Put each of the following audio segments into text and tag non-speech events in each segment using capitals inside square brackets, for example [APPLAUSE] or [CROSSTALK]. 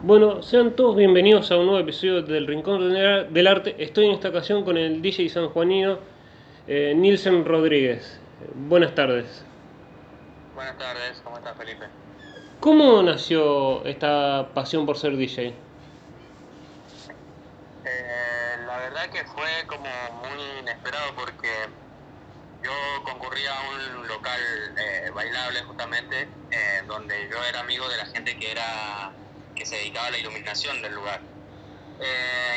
Bueno, sean todos bienvenidos a un nuevo episodio del Rincón del Arte. Estoy en esta ocasión con el DJ sanjuanino eh, Nielsen Rodríguez. Buenas tardes. Buenas tardes, ¿cómo estás Felipe? ¿Cómo nació esta pasión por ser DJ? Eh, la verdad que fue como muy inesperado porque yo concurría a un local eh, bailable justamente eh, donde yo era amigo de la gente que era que se dedicaba a la iluminación del lugar.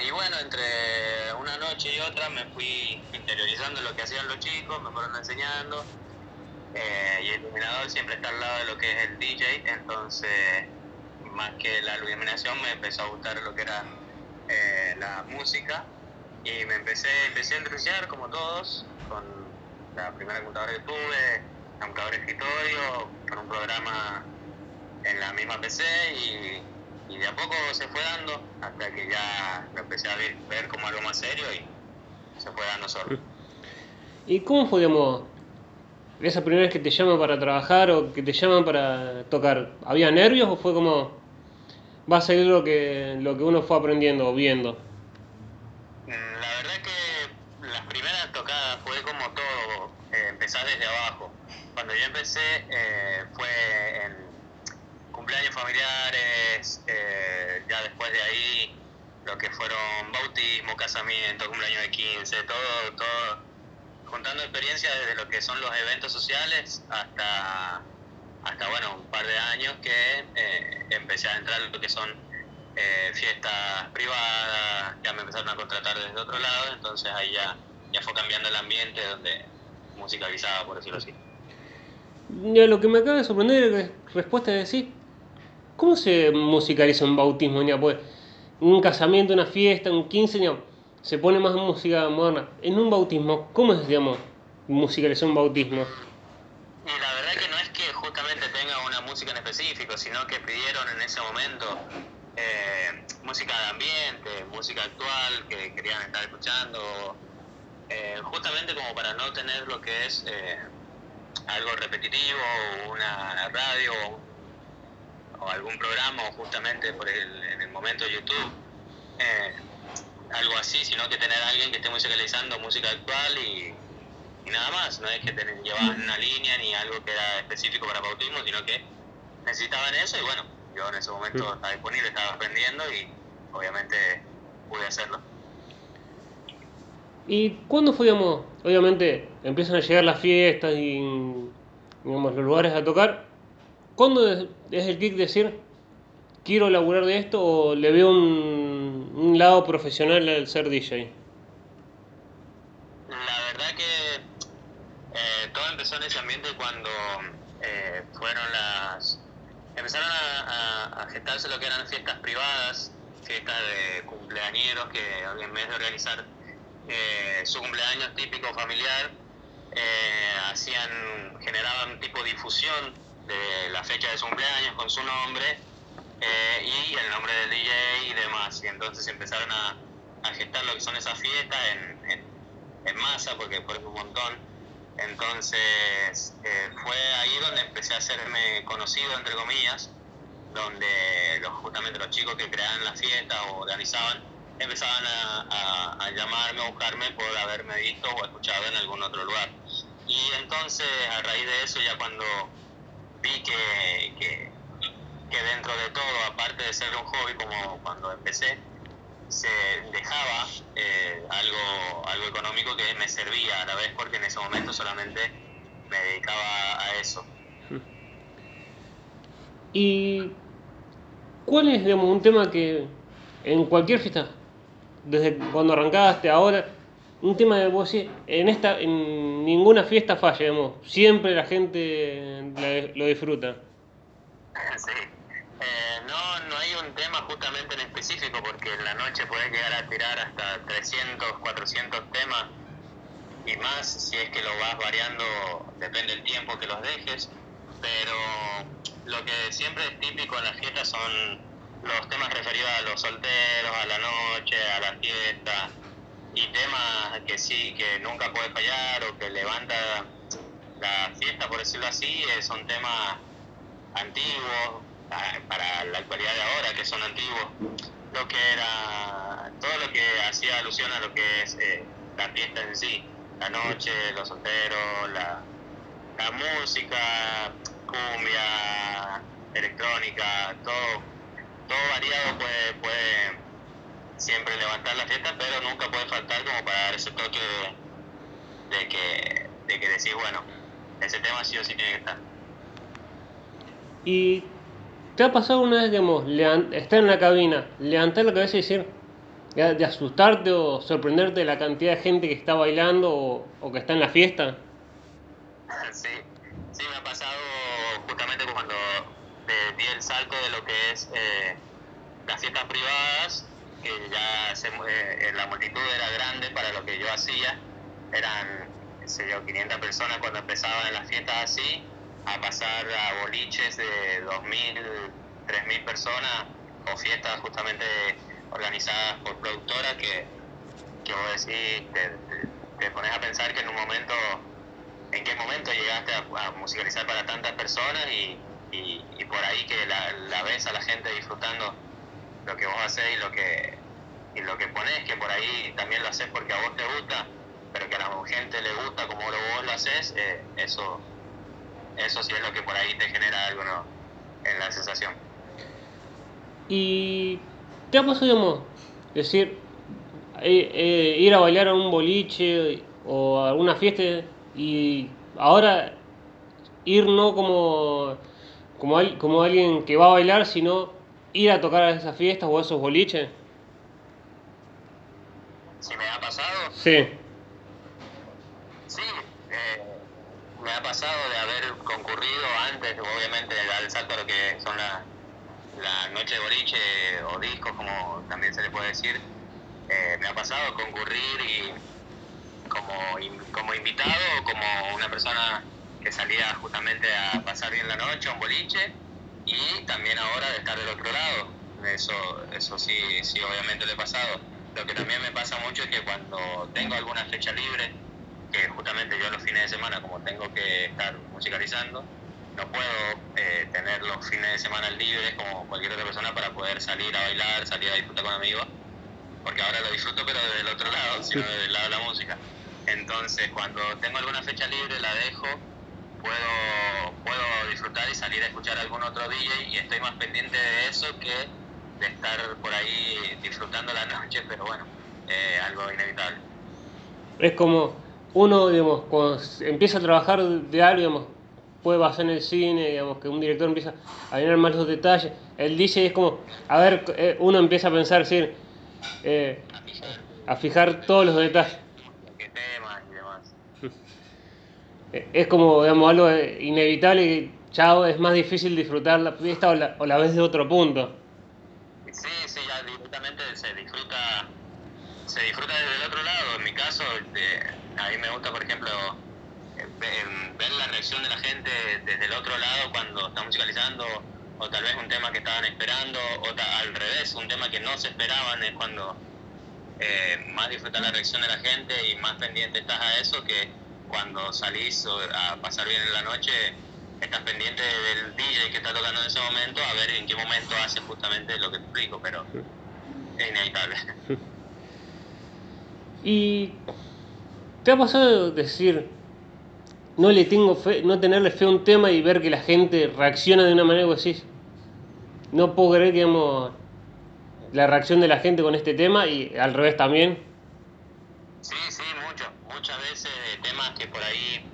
y bueno, entre una noche y otra me fui interiorizando lo que hacían los chicos, me fueron enseñando eh, y el iluminador siempre está al lado de lo que es el DJ, entonces más que la iluminación me empezó a gustar lo que era eh, la música y me empecé, empecé a entusiasmar como todos con la primera computadora que tuve, la computadora escritorio, con un programa en la misma PC y, de a poco se fue dando hasta que ya lo empecé a ver, ver como algo más serio y se fue dando solo. ¿Y cómo fue, esa primera vez que te llaman para trabajar o que te llaman para tocar, ¿había nervios o fue como va a seguir lo que, lo que uno fue aprendiendo o viendo? Mm, la verdad que las primeras tocadas fue como todo, eh, empezar desde abajo. Cuando yo empecé eh, fue en cumpleaños familiares, eh, ya después de ahí lo que fueron bautismo, casamiento, cumpleaños de 15, todo, todo contando experiencias desde lo que son los eventos sociales hasta, hasta bueno, un par de años que eh, empecé a entrar en lo que son eh, fiestas privadas, ya me empezaron a contratar desde otro lado, entonces ahí ya, ya fue cambiando el ambiente donde musicalizaba, por decirlo así. Lo que me acaba de sorprender es respuesta de decir, ¿cómo se musicaliza un bautismo? Ya, pues, un casamiento, una fiesta, un 15, años se pone más música moderna. En un bautismo, ¿cómo es, digamos, musicalizar un bautismo? Y la verdad que no es que justamente tenga una música en específico, sino que pidieron en ese momento eh, música de ambiente, música actual que querían estar escuchando, eh, justamente como para no tener lo que es eh, algo repetitivo, una radio o, algún programa, o justamente por el, en el momento de YouTube algo así, sino que tener a alguien que esté musicalizando música actual y, nada más. No es que tener, llevaban una línea ni algo que era específico para bautismo, sino que necesitaban eso y bueno, yo en ese momento estaba disponible, estaba aprendiendo y obviamente pude hacerlo. ¿Y cuándo fue, digamos, obviamente empiezan a llegar las fiestas y digamos, los lugares a tocar? ¿Cuándo es, el kick decir, quiero laburar de esto o le veo un, lado profesional al ser DJ? La verdad que eh, todo empezó en ese ambiente cuando eh, fueron las... Empezaron a, gestarse lo que eran fiestas privadas, fiestas de cumpleañeros que en vez de organizar eh, su cumpleaños típico familiar, hacían, generaban tipo difusión de la fecha de su cumpleaños con su nombre eh, y el nombre del DJ y demás. Y entonces empezaron a, gestar lo que son esas fiestas en, en, masa, porque fue un montón. Entonces eh, fue ahí donde empecé a hacerme conocido, entre comillas, donde los, justamente los chicos que creaban la fiesta o organizaban empezaban a, a, llamarme, a buscarme por haberme visto o escuchado en algún otro lugar. Y entonces a raíz de eso ya cuando vi que, que que dentro de todo, aparte de ser un hobby como cuando empecé, se dejaba eh, algo, algo económico que me servía a la vez porque en ese momento solamente me dedicaba a eso. ¿Y cuál es digamos, un tema que en cualquier fiesta, desde cuando arrancaste ahora, un tema de vos en esta, en ninguna fiesta falla, siempre la gente lo disfruta? [LAUGHS] Sí. Eh, no, no hay un tema justamente en específico porque en la noche puedes llegar a tirar hasta 300, 400 temas y más si es que lo vas variando, depende del tiempo que los dejes, pero lo que siempre es típico en las fiestas son los temas referidos a los solteros, a la noche, a la fiesta y temas que sí, que nunca puede fallar o que levanta la fiesta, por decirlo así, eh, son temas antiguos, para la actualidad de ahora, que son antiguos, lo que era, todo lo que hacía alusión a lo que es eh, la fiesta en sí, la noche, los solteros, la, la música, cumbia, electrónica, todo, todo variado puede, puede siempre levantar la fiesta, pero nunca puede faltar como para dar ese toque de, que, de que decir, bueno, ese tema sí o sí tiene que estar. ¿Y te ha pasado una vez, digamos, estar en la cabina, levantar la cabeza y decir, de asustarte o sorprenderte de la cantidad de gente que está bailando o, que está en la fiesta? [LAUGHS] Sí, sí, me ha pasado justamente cuando di el salto de lo que es eh, las fiestas privadas, que ya eh, la multitud era grande para lo que yo hacía, eran, sé yo, 500 personas cuando empezaban las fiestas así, a pasar a boliches de 2.000, 3.000 personas o fiestas justamente organizadas por productoras que, vos decís, te, pones a pensar que en un momento, en qué momento llegaste a, musicalizar para tantas personas y, y, por ahí que la, la, ves a la gente disfrutando lo que vos haces y lo que, y lo que pones, que por ahí también lo haces porque a vos te gusta, pero que a la gente le gusta como vos lo haces, eh, eso eso sí es lo que por ahí te genera algo en la sensación. ¿Y te ha pasado, digamos, decir, eh, eh, ir a bailar a un boliche o a alguna fiesta y ahora ir no como, como, como alguien que va a bailar, sino ir a tocar a esas fiestas o a esos boliches? ¿Si me ha pasado? Sí. me ha pasado de haber concurrido antes, obviamente, el salto a lo que son las la noche de boliche o discos, como también se le puede decir. Eh, me ha pasado concurrir y como, como invitado o como una persona que salía justamente a pasar bien la noche, a un boliche, y también ahora de estar del otro lado. Eso, eso sí, sí, obviamente le he pasado. Lo que también me pasa mucho es que cuando tengo alguna fecha libre, que justamente yo los fines de semana, como tengo que estar musicalizando, no puedo eh, tener los fines de semana libres como cualquier otra persona para poder salir a bailar, salir a disfrutar con amigos, porque ahora lo disfruto pero desde el otro lado, sino desde el lado de la música. Entonces, cuando tengo alguna fecha libre, la dejo, puedo, puedo disfrutar y salir a escuchar algún otro DJ y estoy más pendiente de eso que de estar por ahí disfrutando la noche, pero bueno, eh, algo inevitable. Es como uno, digamos, cuando empieza a trabajar de algo, digamos, puede pasar en el cine, digamos, que un director empieza a llenar más los detalles. El DJ es como, a ver, eh, uno empieza a pensar, eh, a fijar todos los detalles. Es como, digamos, algo inevitable y chao, es más difícil disfrutar la fiesta o la, o la vez de otro punto. Sí, sí, ya se disfruta, se disfruta desde el otro lado. En mi caso, a mí me gusta, por ejemplo, eh, ver la reacción de la gente desde el otro lado cuando está musicalizando, o tal vez un tema que estaban esperando, o al revés, un tema que no se esperaban, es cuando eh, más disfrutas la reacción de la gente y más pendiente estás a eso que cuando salís a pasar bien en la noche, estás pendiente del DJ que está tocando en ese momento, a ver en qué momento hace justamente lo que te explico, pero es inevitable. [LAUGHS] Y ¿Te ha pasado decir, no le tengo fe, no tenerle fe a un tema y ver que la gente reacciona de una manera que decís, no puedo creer que digamos, la reacción de la gente con este tema y al revés también? Sí, sí. Muchas veces temas que por ahí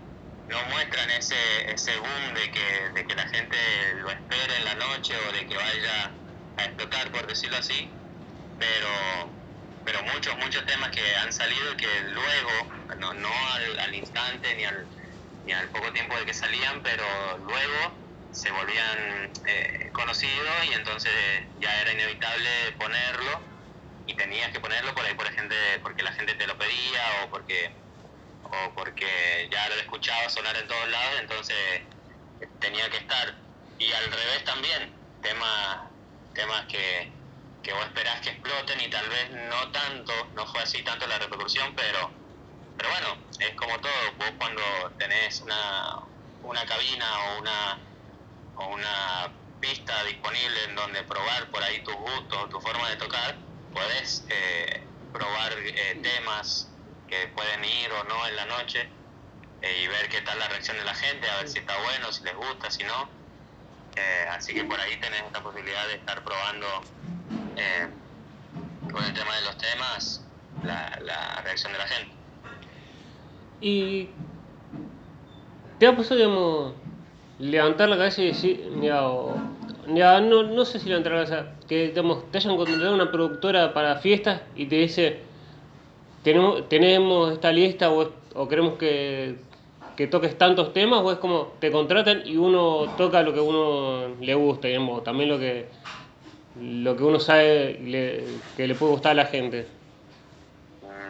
no muestran ese, ese boom de que, de que la gente lo espera en la noche o de que vaya a explotar, por decirlo así, pero pero muchos, muchos temas que han salido que luego, no, no al, al, instante ni al, ni al poco tiempo de que salían, pero luego se volvían eh, conocidos y entonces ya era inevitable ponerlo y tenías que ponerlo por ahí por gente, porque la gente te lo pedía o porque o porque ya lo escuchaba sonar en todos lados, entonces tenía que estar. Y al revés también, temas, temas que, que vos esperás que exploten y tal vez no tanto, no fue así tanto la repercusión, pero, pero bueno, es como todo, vos cuando tenés una, una cabina o una, o una pista disponible en donde probar por ahí tus gustos, tu forma de tocar, puedes eh, probar eh, temas que pueden ir o no en la noche eh, y ver qué tal la reacción de la gente, a ver si está bueno, si les gusta, si no. así que por ahí tenés esta posibilidad de estar probando con el tema de los temas la, la reacción de la gente. Y te ha pasado, digamos, levantar la cabeza y decir, ya, ya no, no sé si levantar la cabeza, que digamos, te hayan contratado una productora para fiestas y te dice, tenemos, tenemos esta lista o, o queremos que, que, toques tantos temas o es como te contratan y uno toca lo que uno le gusta, digamos, también lo que lo que uno sabe que le puede gustar a la gente.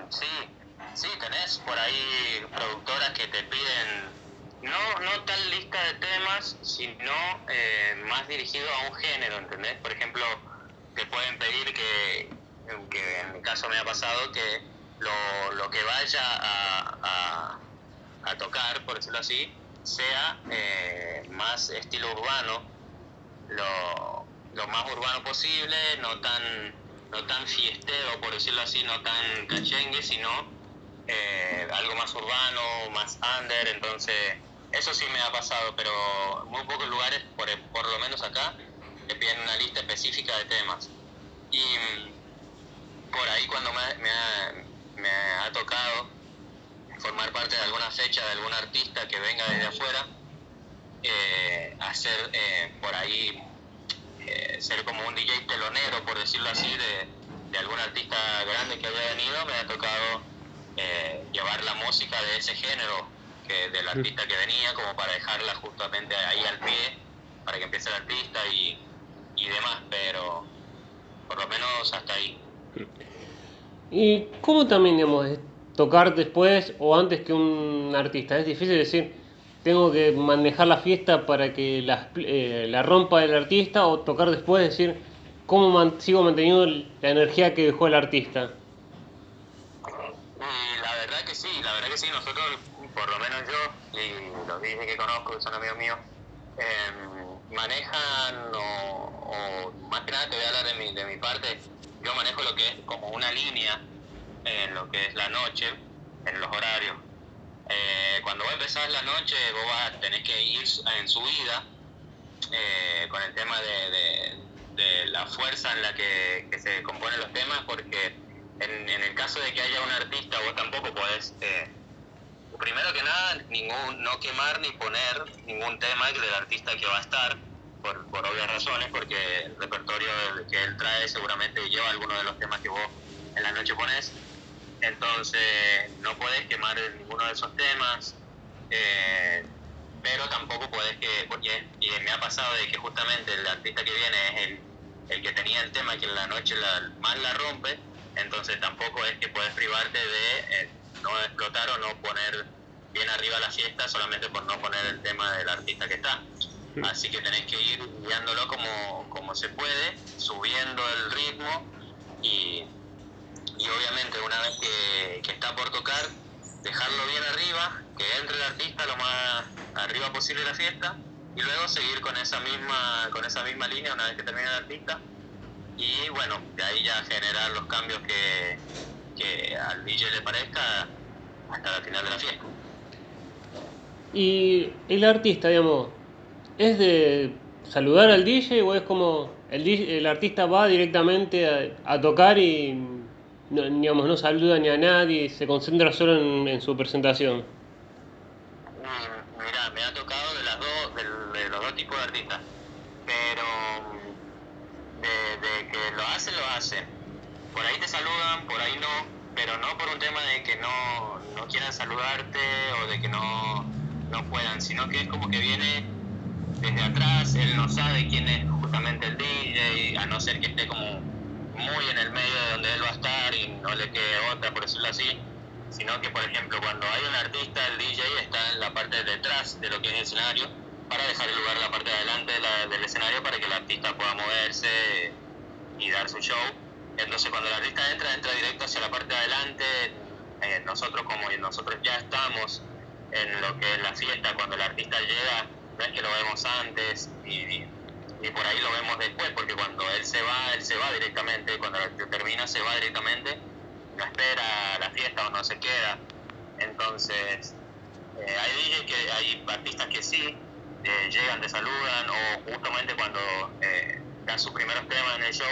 Sí, sí, tenés por ahí productoras que te piden no, no tal lista de temas, sino eh, más dirigido a un género, ¿entendés? Por ejemplo, te pueden pedir que, que en mi caso me ha pasado, que lo, lo que vaya a, a, tocar, por decirlo así, sea eh, más estilo urbano, lo, lo, más urbano posible, no tan, no tan fiestero, por decirlo así, no tan cachengue, sino eh, algo más urbano, más under, entonces eso sí me ha pasado, pero muy pocos lugares, por, por lo menos acá, te piden una lista específica de temas. Y mm, por ahí cuando me, me, me ha tocado formar parte de alguna fecha de algún artista que venga desde afuera, eh, hacer eh, por ahí, eh, ser como un DJ telonero, por decirlo así, de, de algún artista grande que haya venido, me ha tocado llevar la música de ese género que del artista que venía, como para dejarla justamente ahí al pie, para que empiece el artista y, y demás, pero por lo menos hasta ahí. ¿Y cómo también, digamos, tocar después o antes que un artista? Es difícil decir, tengo que manejar la fiesta para que la, eh, la rompa el artista o tocar después, decir, ¿cómo sigo manteniendo la energía que dejó el artista? la verdad que sí, la verdad que sí, nosotros por lo menos yo y los dije que conozco, que son amigos míos, em, manejan o, más que nada te voy a hablar de mi, de mi parte, yo manejo lo que es como una línea en lo que es la noche, en los horarios. Eh, cuando va a empezar la noche, vos vas a tener que ir en subida eh, con el tema de, la fuerza en la que, se componen los temas, porque en, en, el caso de que haya un artista, vos tampoco podés eh, primero que nada, ningún, no quemar ni poner ningún tema del artista que va a estar, por, por obvias razones, porque el repertorio que él trae seguramente lleva algunos de los temas que vos en la noche pones. Entonces, no puedes quemar ninguno de esos temas, eh, pero tampoco puedes que, porque y me ha pasado de que justamente el artista que viene es el, el que tenía el tema que en la noche la, más la rompe, entonces tampoco es que puedes privarte de... Eh, no explotar o no poner bien arriba la fiesta solamente por no poner el tema del artista que está. Así que tenéis que ir guiándolo como, como se puede, subiendo el ritmo y, y obviamente una vez que, que, está por tocar, dejarlo bien arriba, que entre el artista lo más arriba posible de la fiesta y luego seguir con esa misma, con esa misma línea una vez que termine el artista y bueno, de ahí ya generar los cambios que, que al DJ le parezca hasta la final de la fiesta. Y el artista, digamos, ¿es de saludar al DJ o es como el, el artista va directamente a, tocar y no, digamos, no saluda ni a nadie, se concentra solo en, su presentación? Mm, mira, me ha tocado de, las dos, de, los dos tipos de artistas, pero de, de que lo hace, lo hace. Por ahí te saludan, por ahí no, pero no por un tema de que no, no quieran saludarte o de que no, no puedan, sino que es como que viene desde atrás, él no sabe quién es justamente el DJ, a no ser que esté como muy en el medio de donde él va a estar y no le quede otra, por decirlo así, sino que, por ejemplo, cuando hay un artista, el DJ está en la parte de detrás de lo que es el escenario, para dejar el lugar la parte de adelante del escenario para que el artista pueda moverse y dar su show entonces cuando el artista entra, entra directo hacia la parte de adelante. Eh, nosotros como nosotros ya estamos en lo que es la fiesta, cuando el artista llega, es que lo vemos antes y, y por ahí lo vemos después, porque cuando él se va, él se va directamente, cuando termina se va directamente, no espera la fiesta o no se queda. Entonces, eh, hay DJs que, hay artistas que sí, eh, llegan, te saludan, o justamente cuando eh, dan sus primeros temas en el show,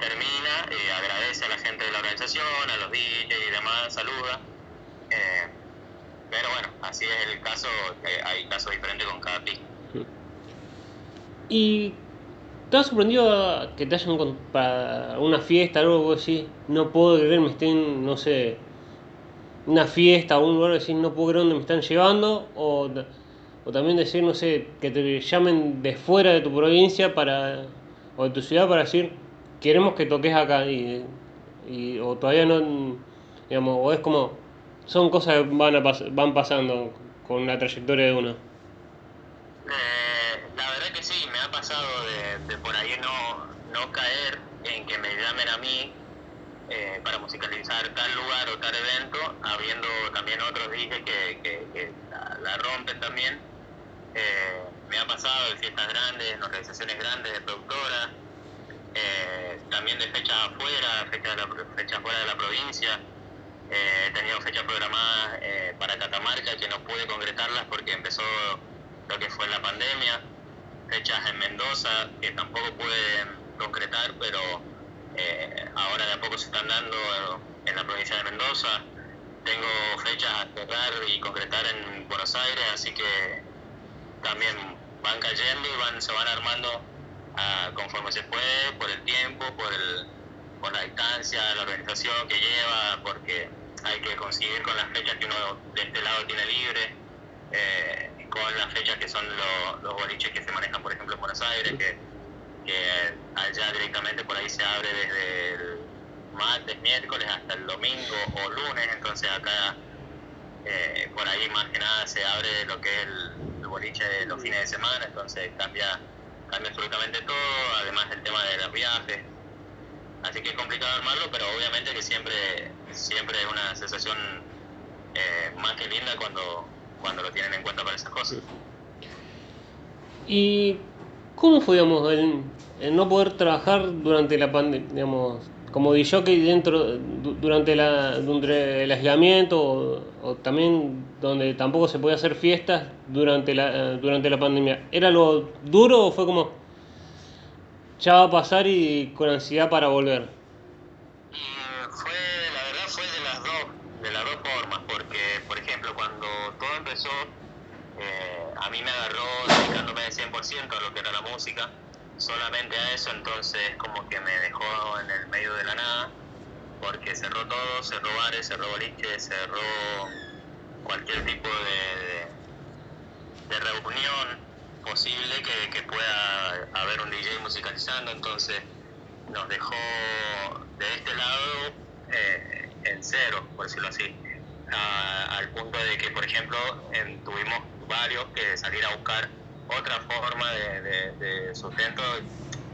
termina, y agradece a la gente de la organización, a los DJs y demás, saluda. Pero bueno, así es el caso, hay casos diferentes con cada pista. Y ¿Te has sorprendido que te hayan para una fiesta, algo así? No puedo creer, me estén, no sé, una fiesta o un lugar así, no puedo creer dónde me están llevando. O, o también decir, no sé, que te llamen de fuera de tu provincia para o de tu ciudad para decir, queremos que toques acá. Y, y o todavía no, digamos, o es como, son cosas que van, a van pasando con la trayectoria de uno. Eh, la verdad que sí, me ha pasado de, por ahí no, no caer en que me llamen a mí eh, para musicalizar tal lugar o tal evento, habiendo también otros DJs que, que, la, rompen también. Eh, me ha pasado de fiestas grandes, en organizaciones grandes de productoras, también de fechas afuera, fechas, fechas fuera de la provincia. He tenido fechas programadas para Catamarca que no pude concretarlas porque empezó lo que fue la pandemia, fechas en Mendoza que tampoco pude concretar, pero eh, ahora de a poco se están dando en la provincia de Mendoza. Tengo fechas a cerrar y concretar en Buenos Aires, así que también van cayendo y van, se van armando ah, conforme se puede, por el tiempo, por, el, la distancia, la organización que lleva, porque hay que conseguir con las fechas que uno de este lado tiene libre. Eh, con las fechas que son los boliches que se manejan, por ejemplo, en Buenos Aires, que, allá directamente por ahí se abre desde el martes, miércoles hasta el domingo o lunes, entonces acá eh, por ahí más que nada se abre lo que es el, boliche de los fines de semana, entonces cambia, cambia absolutamente todo, además el tema de los viajes. Así que es complicado armarlo, pero obviamente que siempre, siempre es una sensación eh, más que linda cuando, cuando lo tienen en cuenta para esas cosas. ¿Y cómo fue, digamos, el, no poder trabajar durante la pandemia, digamos, como DJ dentro, durante, la, durante el aislamiento o, también donde tampoco se podía hacer fiestas durante la, durante la pandemia? ¿Era lo duro o fue como, ya va a pasar y con ansiedad para volver? Eh, a mí me agarró dedicándome de 100% a lo que era la música, solamente a eso, entonces como que me dejó en el medio de la nada, porque cerró todo, cerró bares, cerró boliches, cerró cualquier tipo de, de, reunión posible que, que, pueda haber un DJ musicalizando, entonces nos dejó de este lado eh, en cero, por decirlo así. Al punto de que, por ejemplo, tuvimos varios que salir a buscar otra forma de, sustento,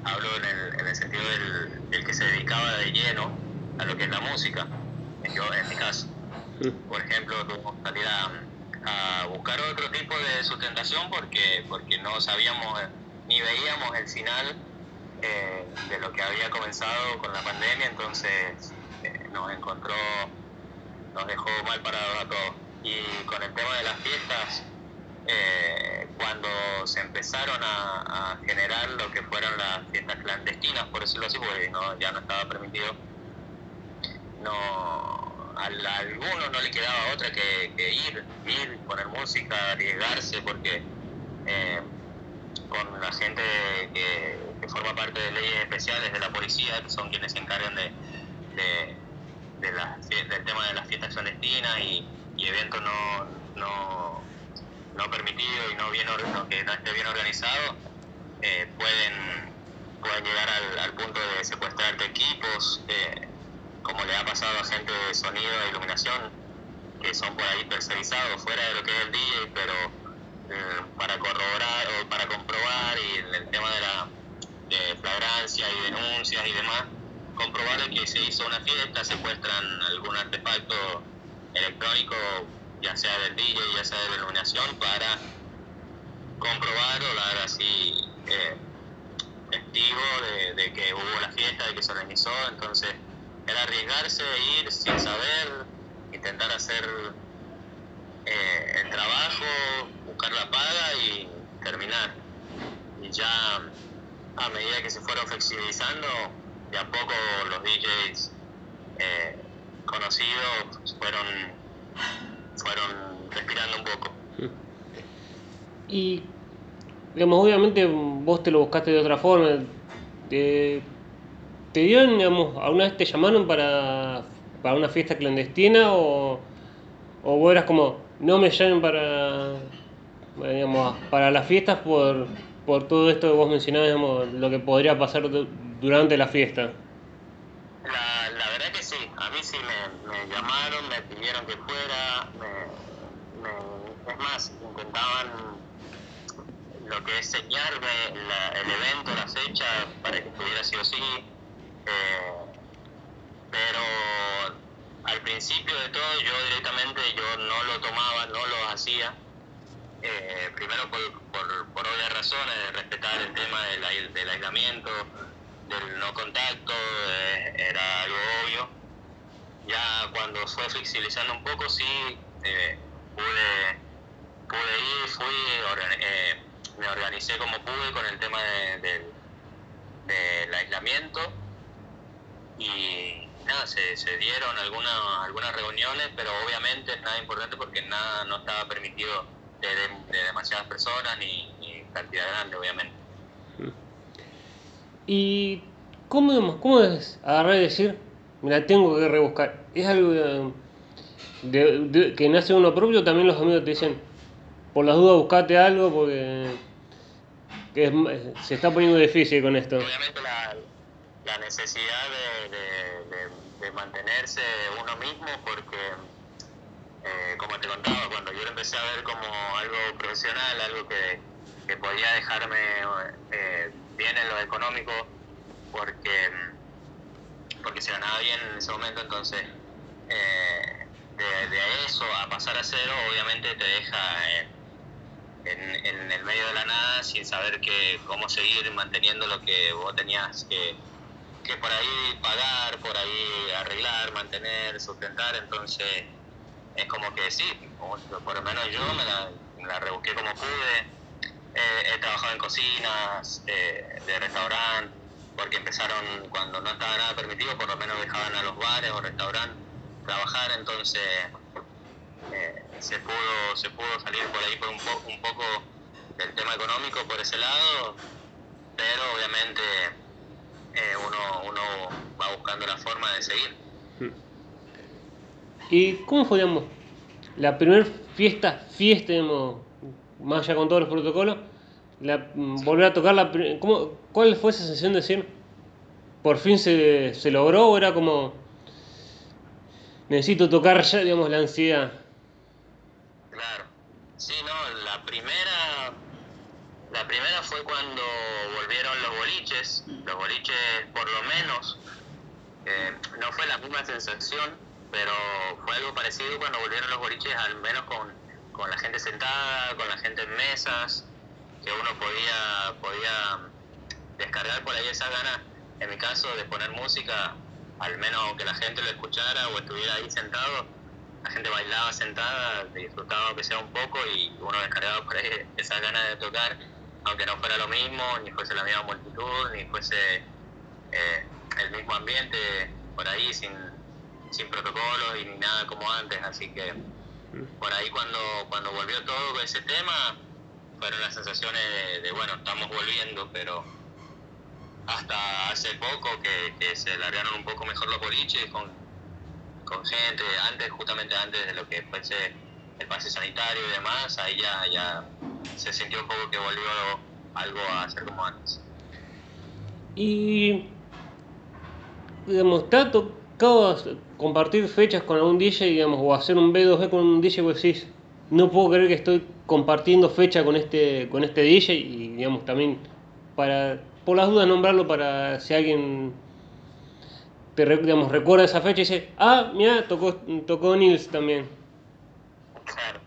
hablo en el, en el sentido del, que se dedicaba de lleno a lo que es la música, yo en mi caso. Por ejemplo, tuvimos que salir a, buscar otro tipo de sustentación porque, porque no sabíamos ni veíamos el final eh, de lo que había comenzado con la pandemia, entonces eh, nos encontró nos dejó mal parados a todos. Y con el tema de las fiestas, eh, cuando se empezaron a, generar lo que fueron las fiestas clandestinas, por decirlo así, porque no, ya no estaba permitido, no, a, algunos no le quedaba otra que, ir, ir, poner música, arriesgarse, porque eh, con la gente que, forma parte de leyes especiales de la policía, que son quienes se encargan de del tema de las fiestas clandestinas y, eventos no, no, no permitidos y no, bien, no eh, pueden, pueden llegar al, punto de secuestrarte equipos, eh, como le ha pasado a gente de sonido e iluminación, que son por ahí tercerizados fuera de lo que es el DJ, pero eh, para corroborar o para comprobar y el, tema de la de flagrancia y denuncias y demás, comprobar que se hizo una fiesta, secuestran algún artefacto electrónico, ya sea del DJ, ya sea de la iluminación, para comprobar o dar así eh, testigo de, que hubo la fiesta, de que se organizó, entonces era arriesgarse, ir sin saber, intentar hacer eh, el trabajo, buscar la paga y terminar. Y ya a medida que se fueron flexibilizando, de a poco los DJs eh, conocidos fueron, fueron respirando un poco. Y, digamos, obviamente vos te lo buscaste de otra forma. Te, te dieron, digamos, alguna vez te llamaron para, para una fiesta clandestina o, o vos eras como, no me llamen para, digamos, para las fiestas por, por todo esto que vos mencionabas, digamos, lo que podría pasar durante la fiesta. La, la verdad que sí, a mí sí me, me llamaron, me pidieron que fuera, me, me, es más, intentaban lo que es señarme el evento, la fecha, para que pudiera sí o sí. Eh, pero al principio de todo yo directamente yo no lo tomaba, no lo hacía. Eh, primero por, por, por, obvias razones, de respetar el tema del, del aislamiento, del no contacto, eh, era algo obvio. Ya cuando fue flexibilizando un poco, sí, pude, pude ir, fui, me organicé como pude con el tema del aislamiento y nada, se, se dieron algunas algunas reuniones, pero obviamente nada importante porque nada no estaba permitido de, demasiadas personas ni, ni, cantidad grande, obviamente. ¿Y cómo, cómo es agarrar y decir, la tengo que rebuscar? ¿Es algo de, que nace uno propio? También los amigos te dicen, por las dudas buscate algo porque se está poniendo difícil con esto. Obviamente la, la necesidad de, de, mantenerse uno mismo porque, eh, como te contaba, cuando yo lo empecé a ver como algo profesional, algo que, que podía dejarme eh, bien en lo económico, porque, porque se ganaba bien en ese momento, entonces eh, de, eso a pasar a cero obviamente te deja en, en, el medio de la nada sin saber que, cómo seguir manteniendo lo que vos tenías que, que por ahí pagar, por ahí arreglar, mantener, sustentar, entonces es como que sí, por lo menos yo me la, rebusqué como pude. Eh, he trabajado en cocinas, eh, de restaurante, porque empezaron cuando no estaba nada permitido, por lo menos dejaban a los bares o restaurantes trabajar, entonces eh, se pudo se pudo salir por ahí por un, po un poco del tema económico por ese lado, pero obviamente eh, uno, uno va buscando la forma de seguir. ¿Y cómo fue, digamos, la primera fiesta, fiesta, más allá con todos los protocolos, la, mm, volver a tocar la ¿cómo, ¿cuál fue esa sensación de decir, por fin se, se logró o era como, necesito tocar ya, digamos, la ansiedad? Claro, sí, no, la primera la primera fue cuando volvieron los boliches, los boliches por lo menos, eh, no fue la misma sensación, pero fue algo parecido cuando volvieron los boliches, al menos con, con la gente sentada, con la gente en mesas, que uno podía, podía descargar por ahí esa gana, en mi caso, de poner música, al menos que la gente lo escuchara o estuviera ahí sentado, la gente bailaba sentada, disfrutaba aunque sea un poco y uno descargaba por ahí esa ganas de tocar aunque no fuera lo mismo, ni fuese la misma multitud, ni fuese eh, el mismo ambiente por ahí sin, sin protocolos y ni nada como antes, así que por ahí cuando, cuando volvió todo ese tema, fueron las sensaciones de, bueno, estamos volviendo, pero hasta hace poco que, que, se largaron un poco mejor los boliches con, con gente, antes, justamente antes de lo que fuese el pase sanitario y demás, ahí ya, ya se sintió un poco que volvió algo a ser como antes. Y, digamos, ¿te ha tocado compartir fechas con algún DJ, digamos, o hacer un B2B con un DJ vos decís, no puedo creer que estoy compartiendo fecha con este, con este DJ y, digamos, también para, por las dudas, nombrarlo para si alguien te digamos, recuerda esa fecha y dice, ah, mira, tocó, tocó Nils también. Claro.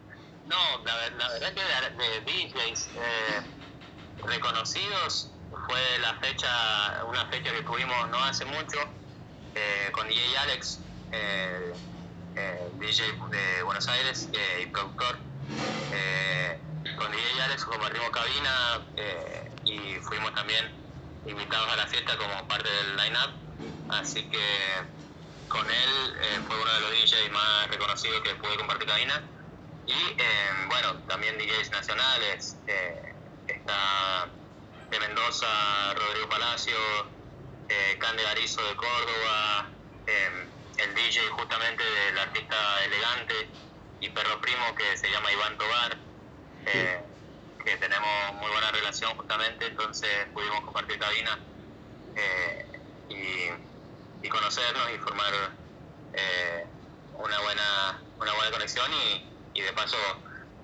La, verdad que de, de DJs eh, reconocidos fue la fecha, una fecha que tuvimos no hace mucho, eh, con DJ Alex, eh, eh, DJ de Buenos Aires y productor. con DJ Alex compartimos cabina y fuimos también invitados a la fiesta como parte del line-up. Así que con él fue uno de los DJs más reconocidos que pude compartir cabina. Y bueno, también DJs nacionales. está de Mendoza, Rodrigo Palacio, eh, Cande Garizo de Córdoba, em, el DJ justamente del artista elegante y perro primo que se llama Iván Tobar, eh, que tenemos muy buena relación justamente, entonces pudimos compartir cabina eh, y, y, conocernos y formar eh, una buena una buena conexión y, y de paso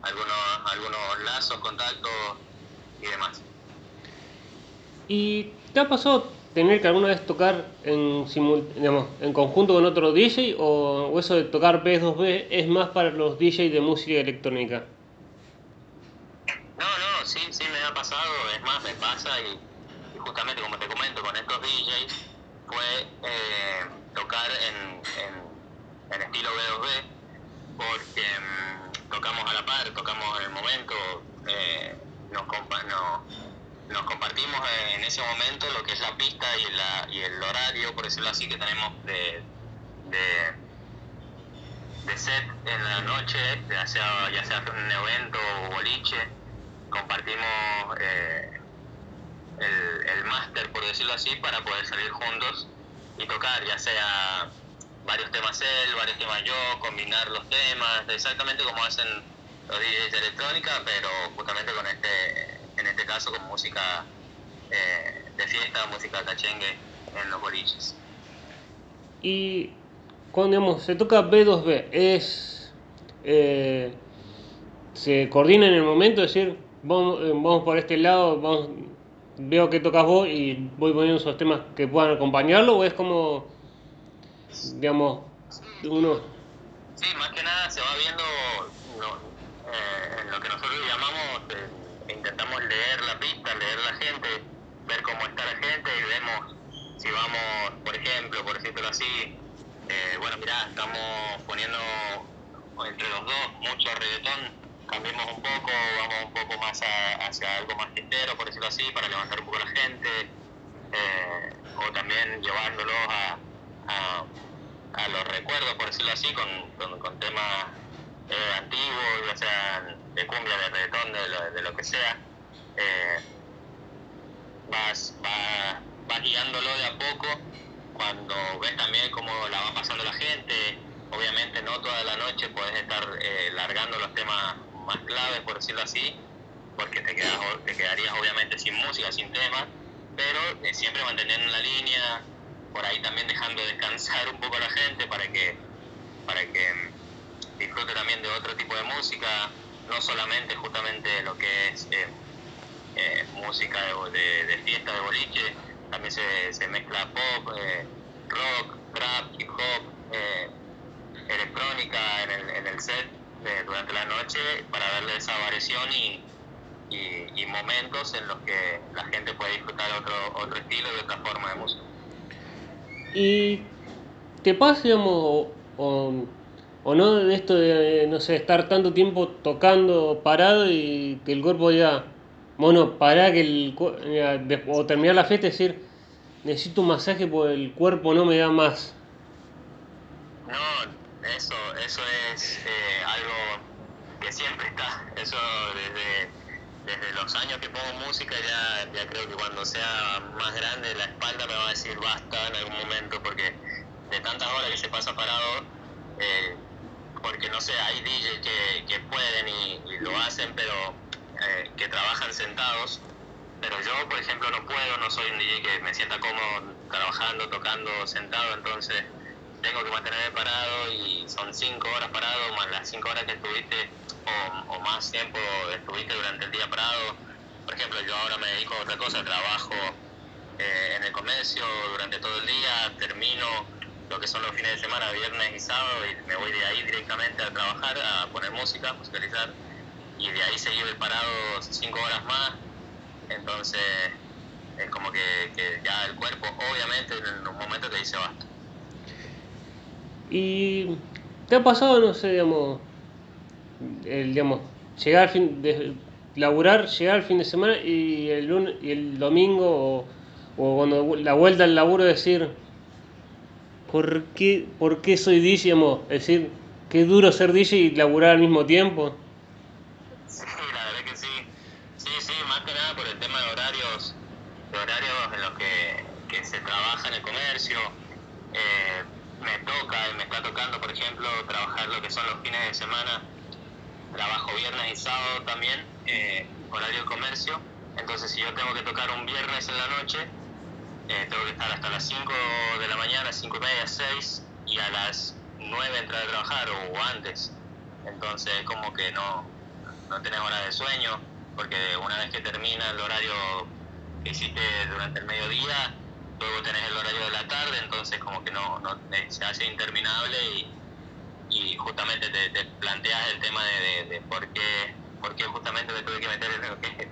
algunos algunos lazos, contactos y demás. ¿Y te ha pasado tener que alguna vez tocar en, digamos, en conjunto con otro DJ o, eso de tocar B2B es más para los DJs de música electrónica? No, no, sí, sí me ha pasado, es más, me pasa y, justamente como te comento con estos DJs fue eh, tocar en, en, estilo B2B porque mm, tocamos a la par, tocamos en el momento, eh, nos, nos nos compartimos en ese momento lo que es la pista y, la, y el horario, por decirlo así, que tenemos de, de, set en la noche, ya sea, ya sea un evento o boliche, compartimos eh, el, el máster, por decirlo así, para poder salir juntos y tocar, ya sea varios temas él, varios temas yo, combinar los temas, exactamente como hacen los DJs de electrónica, pero justamente con este en este caso con música eh, de fiesta, música cachengue en los boliches. Y cuando digamos, se toca B2B, es eh, se coordina en el momento, es decir, vamos, eh, vamos por este lado, vamos, veo que tocas vos y voy poniendo esos temas que puedan acompañarlo, o es como, digamos, uno... Sí, más que nada se va viendo en lo que nosotros llamamos intentamos leer la pista, leer la gente, ver cómo está la gente y vemos si vamos, por ejemplo, por decirlo así, eh, bueno, mirá, estamos poniendo entre los dos mucho reggaetón, cambiemos un poco, vamos un poco más hacia algo más tintero, por decirlo así, para levantar un poco la gente, eh, o también llevándolos a, a, los recuerdos, por decirlo así, con, con temas eh, antiguos, ya sean de cumbia, de reggaetón, de lo, de lo que sea, eh, vas, vas, guiándolo de a poco cuando ves también cómo la va pasando la gente. Obviamente no toda la noche puedes estar eh, largando los temas más claves, por decirlo así, porque te, quedas, te quedarías obviamente sin música, sin temas, pero eh, siempre manteniendo la línea, por ahí también dejando descansar un poco a la gente para que, para que disfrute también de otro tipo de música, no solamente justamente lo que es eh, eh, música de, de, fiesta, de boliche, también se, se mezcla pop, eh, rock, trap, hip hop, electrónica en el, en el set durante la noche para darle esa variación y, y, momentos en los que la gente puede disfrutar otro, otro estilo y otra forma de música. ¿Y te pasa, digamos, o, o no de esto de, no sé, estar tanto tiempo tocando parado y que el cuerpo ya, bueno, para que el o terminar la fiesta y decir, necesito un masaje porque el cuerpo no me da más. No, eso, eso es eh, algo que siempre está, eso desde, los años que pongo música ya, ya creo que cuando sea más grande la espalda me va a decir basta en algún momento porque de tantas horas que se pasa parado, eh, porque no sé, hay DJs que, que pueden y, lo hacen, pero eh, que trabajan sentados. Pero yo, por ejemplo, no puedo, no soy un DJ que me sienta cómodo trabajando, tocando sentado, entonces tengo que mantenerme parado y son cinco horas parado, más las cinco horas que estuviste o, más tiempo estuviste durante el día parado. Por ejemplo, yo ahora me dedico a otra cosa, trabajo eh, en el comercio durante todo el día, termino lo que son los fines de semana, viernes y sábado, y me voy de ahí directamente a trabajar, a poner música, musicalizar, y de ahí seguir parado cinco horas más. Entonces, es como que, ya el cuerpo obviamente en un momento te dice basta. ¿Y te ha pasado, no sé, digamos, el, digamos, llegar al fin de laburar, llegar al fin de semana y el lunes y el domingo o, cuando la vuelta al laburo decir ¿por qué, por qué soy DJ? Digamos, es decir, qué duro ser DJ y laburar al mismo tiempo. Sí, la verdad que sí. Sí, sí, más que nada por el tema de horarios, de horarios en los que, que se trabaja en el comercio. Eh, me toca y me está tocando, por ejemplo, trabajar lo que son los fines de semana. Trabajo viernes y sábado también, eh, horario de comercio. Entonces, si yo tengo que tocar un viernes en la noche, eh, tengo que estar hasta las 5 de la mañana, 5 y media, 6, y a las 9 entrar a trabajar o antes. Entonces, como que no, no tenés hora de sueño, porque una vez que termina el horario que hiciste durante el mediodía, luego tenés el horario de la tarde, entonces como que no, no se hace interminable y, justamente te, planteas el tema de, por, qué, por qué justamente me tuve que meter en lo que [LAUGHS]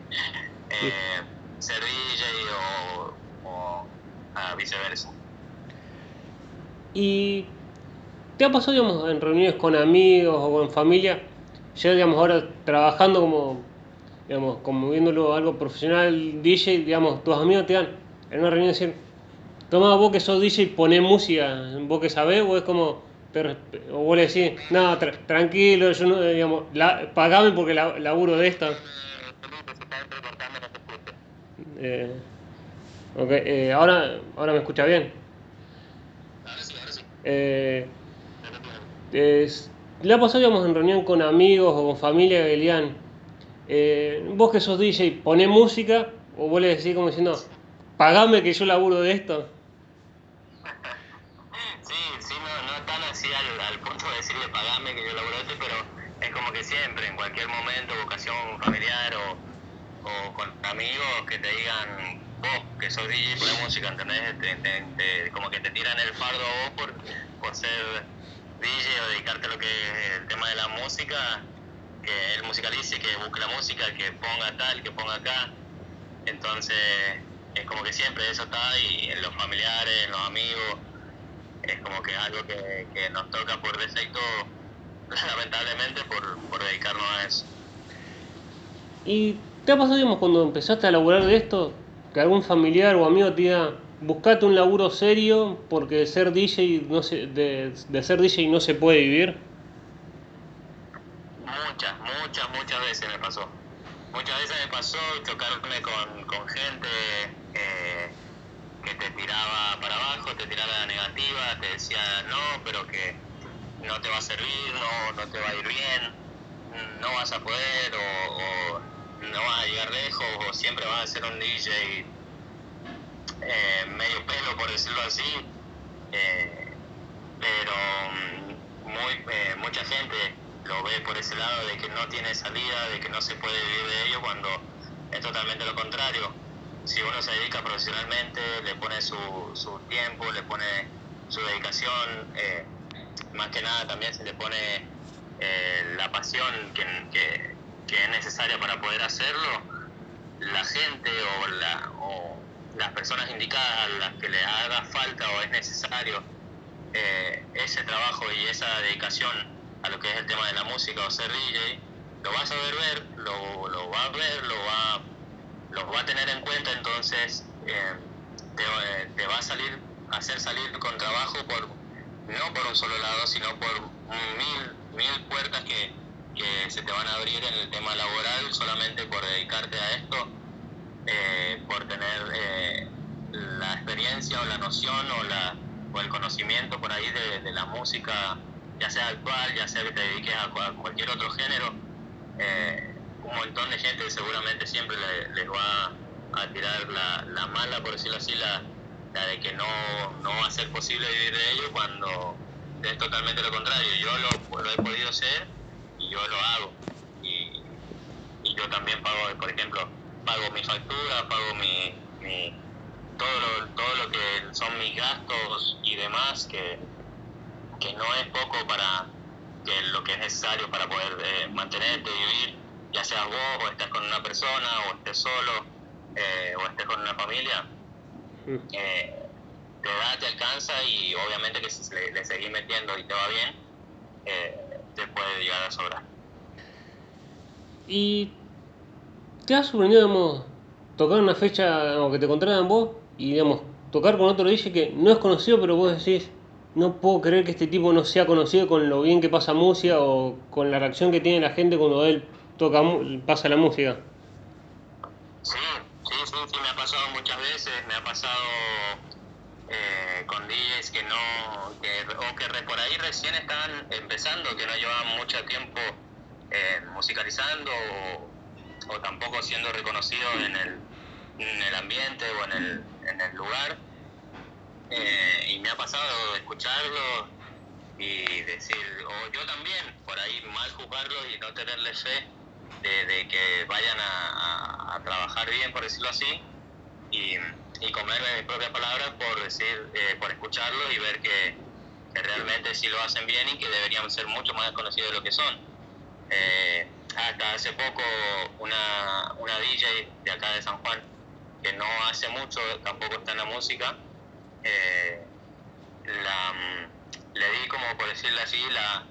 eh, ser DJ o, o viceversa. ¿Y te ha pasado, digamos, en reuniones con amigos o con familia, ya, digamos, ahora trabajando como, digamos, como viéndolo algo profesional, DJ, digamos, tus amigos te dan en una reunión decir, toma vos que sos DJ, poné música, vos que sabés, o es como, o vos le decís, no, tranquilo, yo no, digamos, la, pagame porque la, laburo de esto. Eh, ok, eh, ahora, ahora me escucha bien. Eh, es, le ha pasado, digamos, en reunión con amigos o con familia que le digan, eh, vos que sos DJ, poné música, o vos le decís como diciendo, pagame que yo laburo de esto. Sí, sí, no, no tan así al, al punto de decirle pagame que yo laburo de esto, pero es como que siempre, en cualquier momento, vocación familiar o, o con amigos que te digan, vos que sos DJ, poné música, ¿entendés? como que te tiran el fardo vos por, por ser DJ o dedicarte a lo que es el tema de la música, que él musicalice, que busque la música, que ponga tal, que ponga acá. Entonces, es como que siempre eso está y en los familiares, en los amigos, es como que algo que, que nos toca por defecto, [LAUGHS] lamentablemente, por, por dedicarnos a eso. ¿Y te ha pasado, digamos, cuando empezaste a laburar de esto, que algún familiar o amigo te diga, buscate un laburo serio porque de ser DJ no se, de, de ser DJ no se puede vivir? Muchas, muchas, muchas veces me pasó. Muchas veces me pasó chocarme con, con gente eh, que te tiraba para abajo, te tiraba la negativa, te decía no, pero que no te va a servir, no, no te va a ir bien, no vas a poder o, o no vas a llegar lejos o siempre vas a ser un DJ eh, medio pelo, por decirlo así, eh, pero mm, muy, eh, mucha gente lo ve por ese lado de que no tiene salida, de que no se puede vivir de ello, cuando es totalmente lo contrario. Si uno se dedica profesionalmente, le pone su, su tiempo, le pone su dedicación, más que nada también se le pone la pasión que, que, es necesaria para poder hacerlo, la gente o, la, o las personas indicadas a las que le haga falta o es necesario eh, ese trabajo y esa dedicación a lo que es el tema de la música o ser DJ, lo va a saber ver, lo, lo va a ver, lo va, lo va a tener en cuenta, entonces eh, te, te, va a salir, hacer salir con trabajo por no por un solo lado, sino por mil, mil puertas que, que se te van a abrir en el tema laboral solamente por dedicarte a esto eh, por tener eh, la experiencia o la noción o, la, o el conocimiento por ahí de, la música, ya sea actual, ya sea que te dediques a, cualquier otro género. Eh, un montón de gente seguramente siempre les va a tirar la, la, mala, por decirlo así, la, la de que no, no va a ser posible vivir de ello cuando es totalmente lo contrario. Yo lo, lo he podido ser y yo lo hago. Y, y yo también pago, por ejemplo, pago mi factura, pago mi, todo, lo, todo lo que son mis gastos y demás, que, que no es poco para que lo que es necesario para poder eh, mantenerte, vivir, ya seas vos o estés con una persona o estés solo. eh, o estés con una familia, Mm. eh, te da, te alcanza y obviamente que si le, le seguís metiendo y te va bien, eh, te puede llegar a sobrar. ¿Y te ha sorprendido, digamos, tocar una fecha o que te contratan vos y, digamos, tocar con otro DJ que no es conocido, pero vos decís, no puedo creer que este tipo no sea conocido con lo bien que pasa música o con la reacción que tiene la gente cuando él toca, pasa la música? Sí, sí, sí, sí, me ha pasado muchas veces, me ha pasado eh, con DJs que no, que, o que por ahí recién estaban empezando, que no llevaban mucho tiempo eh, musicalizando o, tampoco siendo reconocidos en el, en el ambiente o en el, en el lugar. Eh, y me ha pasado escucharlo y decir, o yo también, por ahí mal juzgarlos y no tenerle fe de, de que vayan a, a- a trabajar bien, por decirlo así, y, y comerme mis propias palabras por decir, eh, por escucharlos y ver que, realmente sí lo hacen bien y que deberían ser mucho más conocidos de lo que son. Eh, hasta hace poco una, una DJ de acá de San Juan, que no hace mucho, tampoco está en la música, eh, la, le di como por decirlo así la,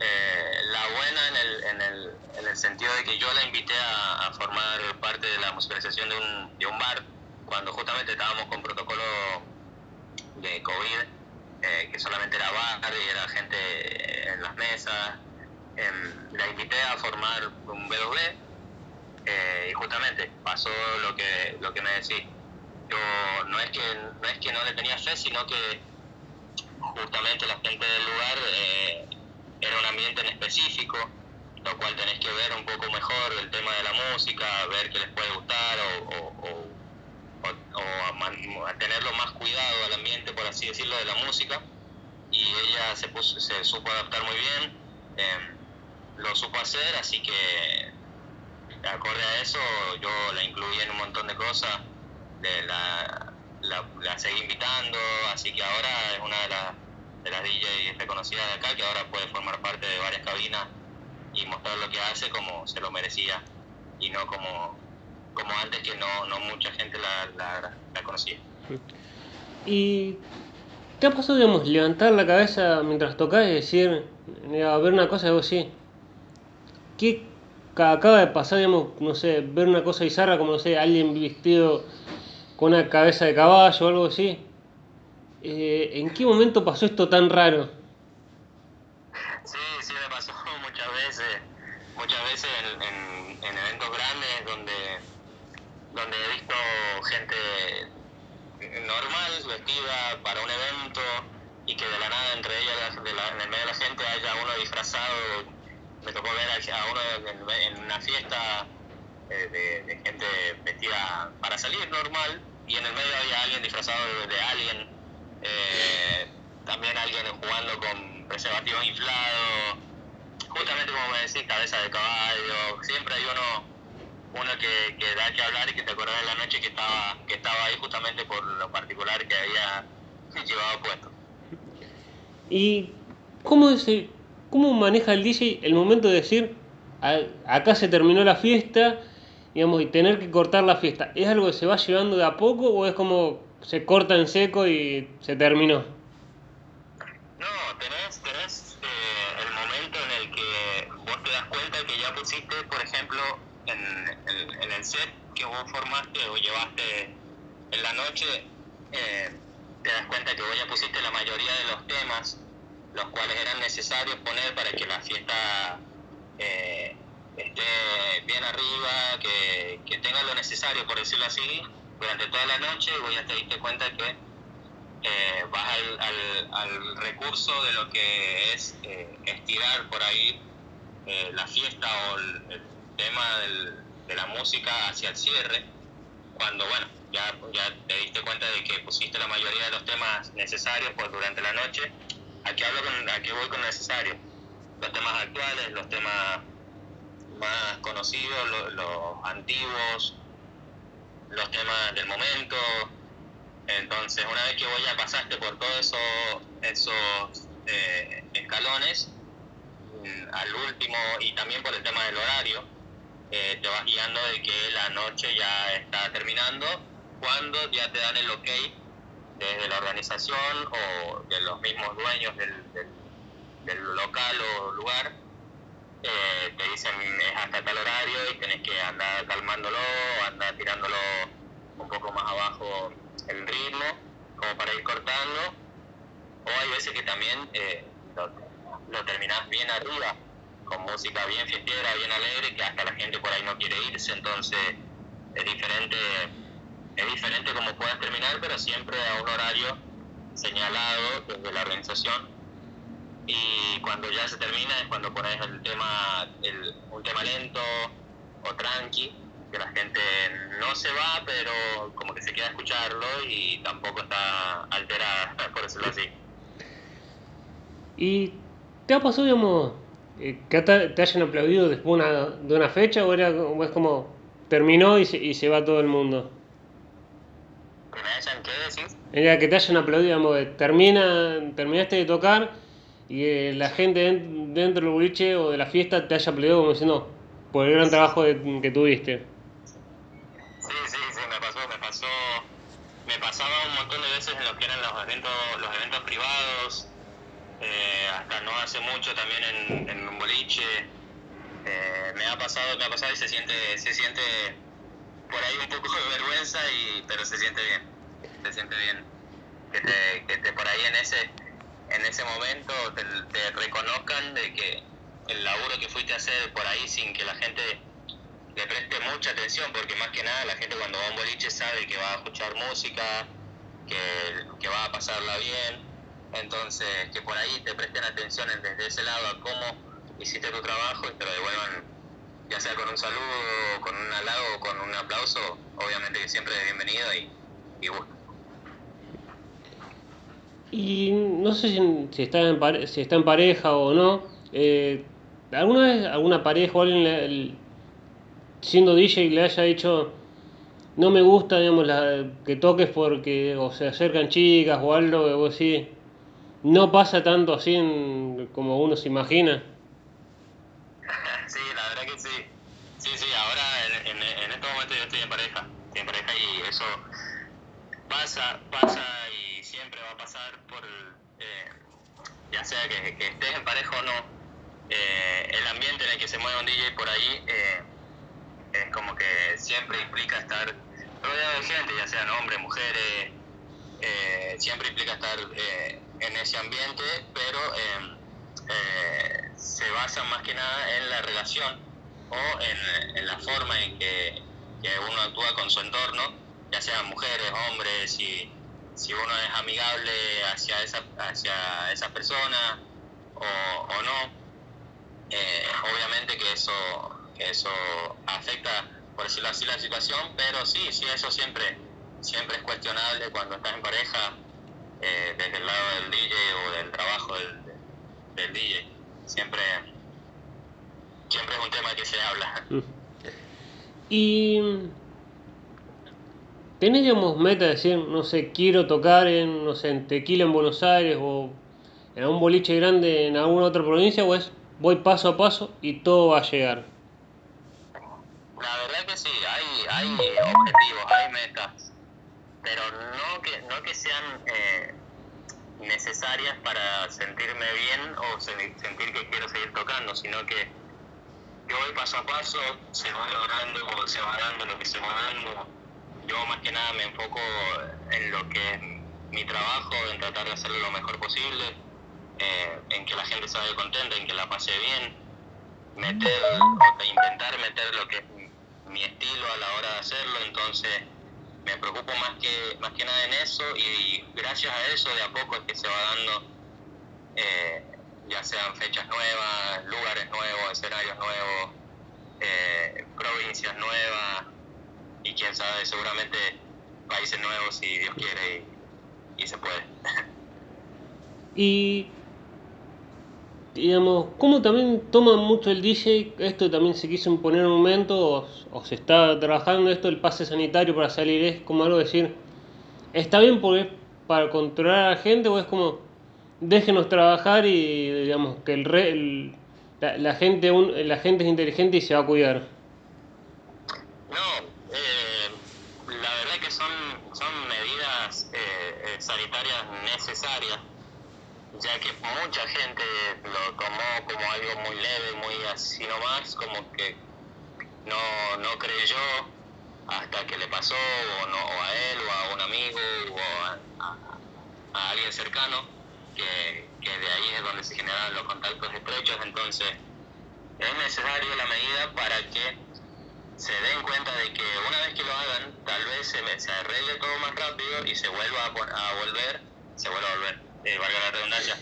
eh, la buena en el, en, el, en el sentido de que yo la invité a, a formar parte de la musicalización de un, de un bar cuando justamente estábamos con protocolo de COVID, eh, que solamente era bar y era gente en las mesas. Em, la invité a formar un B2B eh, y justamente pasó lo que, lo que me decís. Yo no es que no es que no le tenía fe, sino que justamente la gente del lugar eh, era un ambiente en específico, lo cual tenés que ver un poco mejor el tema de la música, ver qué les puede gustar o, o, o, o- a, man- tenerlo más cuidado al ambiente, por así decirlo, de la música. Y ella se, puso, se supo adaptar muy bien, em, lo supo hacer, así que acorde a eso yo la incluí en un montón de cosas, de la, la, la seguí invitando, así que ahora es una de, las de las DJs reconocidas de acá, que ahora puede formar parte de varias cabinas y mostrar lo que hace como se lo merecía y no como, como antes que no, no mucha gente la, la, conocía. ¿Y te ha pasado, digamos, levantar la cabeza mientras tocas y decir, ver una cosa y vos sí? ¿Qué ca- acaba de pasar, digamos, no sé, ver una cosa bizarra como, no sé, alguien vestido con una cabeza de caballo o algo así? Eh, ¿En qué momento pasó esto tan raro? Sí, sí me pasó muchas veces, muchas veces en, en, en eventos grandes donde, donde he visto gente para un evento y que de la nada entre ellas, en el medio de la gente, haya uno disfrazado. Me tocó ver a uno en, una fiesta eh, de, gente vestida para salir normal y en el medio había alguien disfrazado de, de alien. eh, también alguien jugando con preservativos inflados. Justamente como me decís, cabeza de caballo. Siempre hay uno uno que, da que hablar y que te acordás de la noche que estaba estaba ahí justamente por lo particular que había [LAUGHS] llevado puesto. ¿Y cómo, es el- cómo maneja el DJ el momento de decir, "A- acá se terminó la fiesta, digamos, y tener que cortar la fiesta? ¿Es algo que se va llevando de a poco o es como se corta en seco y se terminó? No, tenés, tenés eh, el momento en el que vos te das cuenta que ya pusiste, por ejemplo, en, en- en el set que vos formaste o llevaste en la noche, eh, te das cuenta que vos ya pusiste la mayoría de los temas, los cuales eran necesarios poner para que la fiesta eh, esté bien arriba, que, que tenga lo necesario, por decirlo así, durante toda la noche, y vos ya te diste cuenta que eh, vas al, al, al recurso de lo que es eh, estirar por ahí eh, la fiesta o el, el tema del- de la música hacia el cierre, cuando bueno, ya, ya te diste cuenta de que pusiste la mayoría de los temas necesarios por durante la noche. Aquí hablo con, aquí voy con necesario. Los temas actuales, los temas más conocidos, lo- los antiguos, los temas del momento, entonces, una vez que vos ya pasaste por todos eso, esos eh, escalones, mm, al último, y también por el tema del horario, eh, te vas guiando de que la noche ya está terminando cuando ya te dan el ok desde la organización o de los mismos dueños del, del, local o lugar, eh, te dicen es hasta tal horario y tenés que andar calmándolo, andar tirándolo un poco más abajo el ritmo, como para ir cortando. O hay veces que también eh, lo, lo terminás bien arriba, con música bien fiestera, bien alegre, que hasta la gente por ahí no quiere irse, entonces es diferente, es diferente como puedas terminar, pero siempre a un horario señalado desde la organización. Y cuando ya se termina es cuando pones el tema, el, un tema lento o tranqui, que la gente no se va, pero como que se queda a escucharlo y tampoco está alterada, [LAUGHS] por decirlo así. ¿Y te ha pasado, digamos, eh, que te, hayan aplaudido después una, de una fecha o era es como terminó y se, y se va todo el mundo? ¿Que me hayan qué decís? Era que te hayan aplaudido, digamos, termina, terminaste de tocar y eh, la gente dentro del boliche o de la fiesta te haya aplaudido como diciendo por el gran trabajo que tuviste. Sí, sí, sí, me pasó, me pasó, me pasaba un montón de veces en lo que eran los eventos, los eventos privados, eh, hasta no hace mucho también en, en un boliche. Eh, me ha pasado, me ha pasado y se siente, se siente por ahí un poco de vergüenza, y, pero se siente bien, se siente bien. Que te, que te por ahí en ese, en ese momento te, te reconozcan de que el laburo que fuiste a hacer por ahí sin que la gente le preste mucha atención, porque más que nada la gente cuando va a un boliche sabe que va a escuchar música, que, que va a pasarla bien, entonces, que por ahí te presten atención desde ese lado a cómo hiciste tu trabajo y te lo devuelvan, ya sea con un saludo, con un aplauso, obviamente que siempre es bienvenido y, y gusto. Y no sé si, si, está, en si está en pareja o no. Eh, ¿Alguna vez alguna pareja o alguien siendo DJ le haya dicho no me gusta digamos la, que toques porque o se acercan chicas o algo que vos decís no pasa tanto así como uno se imagina. [LAUGHS] Sí, la verdad que sí. Sí, sí, ahora en, en, en este momento yo estoy en pareja. Estoy en pareja y eso pasa, pasa y siempre va a pasar por, eh, ya sea que, estés en pareja o no, eh, el ambiente en el que se mueve un DJ por ahí eh, es como que siempre implica estar rodeado de gente, ya sean hombres, mujeres, eh, siempre implica estar en ese ambiente, pero em, se basa más que nada en la relación o en, la forma en que, uno actúa con su entorno, ya sean mujeres, hombres, si, si uno es amigable hacia esa, hacia esa persona o, no. Eh, obviamente que eso, que eso afecta, por decirlo así, la situación, pero sí, sí, eso siempre, siempre es cuestionable cuando estás en pareja eh, desde el lado del DJ o del trabajo del, del DJ. Siempre, siempre es un tema que se habla. Y ¿Tenés, digamos, meta de decir, no sé, quiero tocar en, no sé, en Tequila en Buenos Aires o en un boliche grande en alguna otra provincia o es voy paso a paso y todo va a llegar? La verdad que sí, hay, hay objetivos, hay metas pero no que, no que sean eh, necesarias para sentirme bien o sentir que quiero seguir tocando, sino que yo voy paso a paso, se va logrando se va dando lo que se va dando. Yo más que nada me enfoco en lo que es mi trabajo, en tratar de hacerlo lo mejor posible, eh, en que la gente se vaya contenta, en que la pase bien, meter o intentar meter lo que es mi estilo a la hora de hacerlo, entonces me preocupo más que, más que nada en eso y gracias a eso de a poco es que se va dando, eh, ya sean fechas nuevas, lugares nuevos, escenarios nuevos, eh, provincias nuevas y quién sabe, seguramente países nuevos si Dios quiere y, se puede. [LAUGHS] y digamos, ¿cómo también toma mucho el DJ? Esto también se quiso imponer un momento, o, se está trabajando esto, el pase sanitario para salir, es como algo decir, ¿está bien porque para controlar a la gente o es como, déjenos trabajar y digamos que el, la, gente la gente es inteligente y se va a cuidar? Ya que mucha gente lo tomó como algo muy leve, muy así nomás, como que no, no creyó hasta que le pasó, o, no, o a él, o a un amigo, o a, a, alguien cercano, que, que, de ahí es donde se generan los contactos estrechos, entonces es necesario la medida para que se den cuenta de que una vez que lo hagan, tal vez se, se arregle todo más rápido y se vuelva a, a volver, se vuelva a volver, eh, valga la redundancia,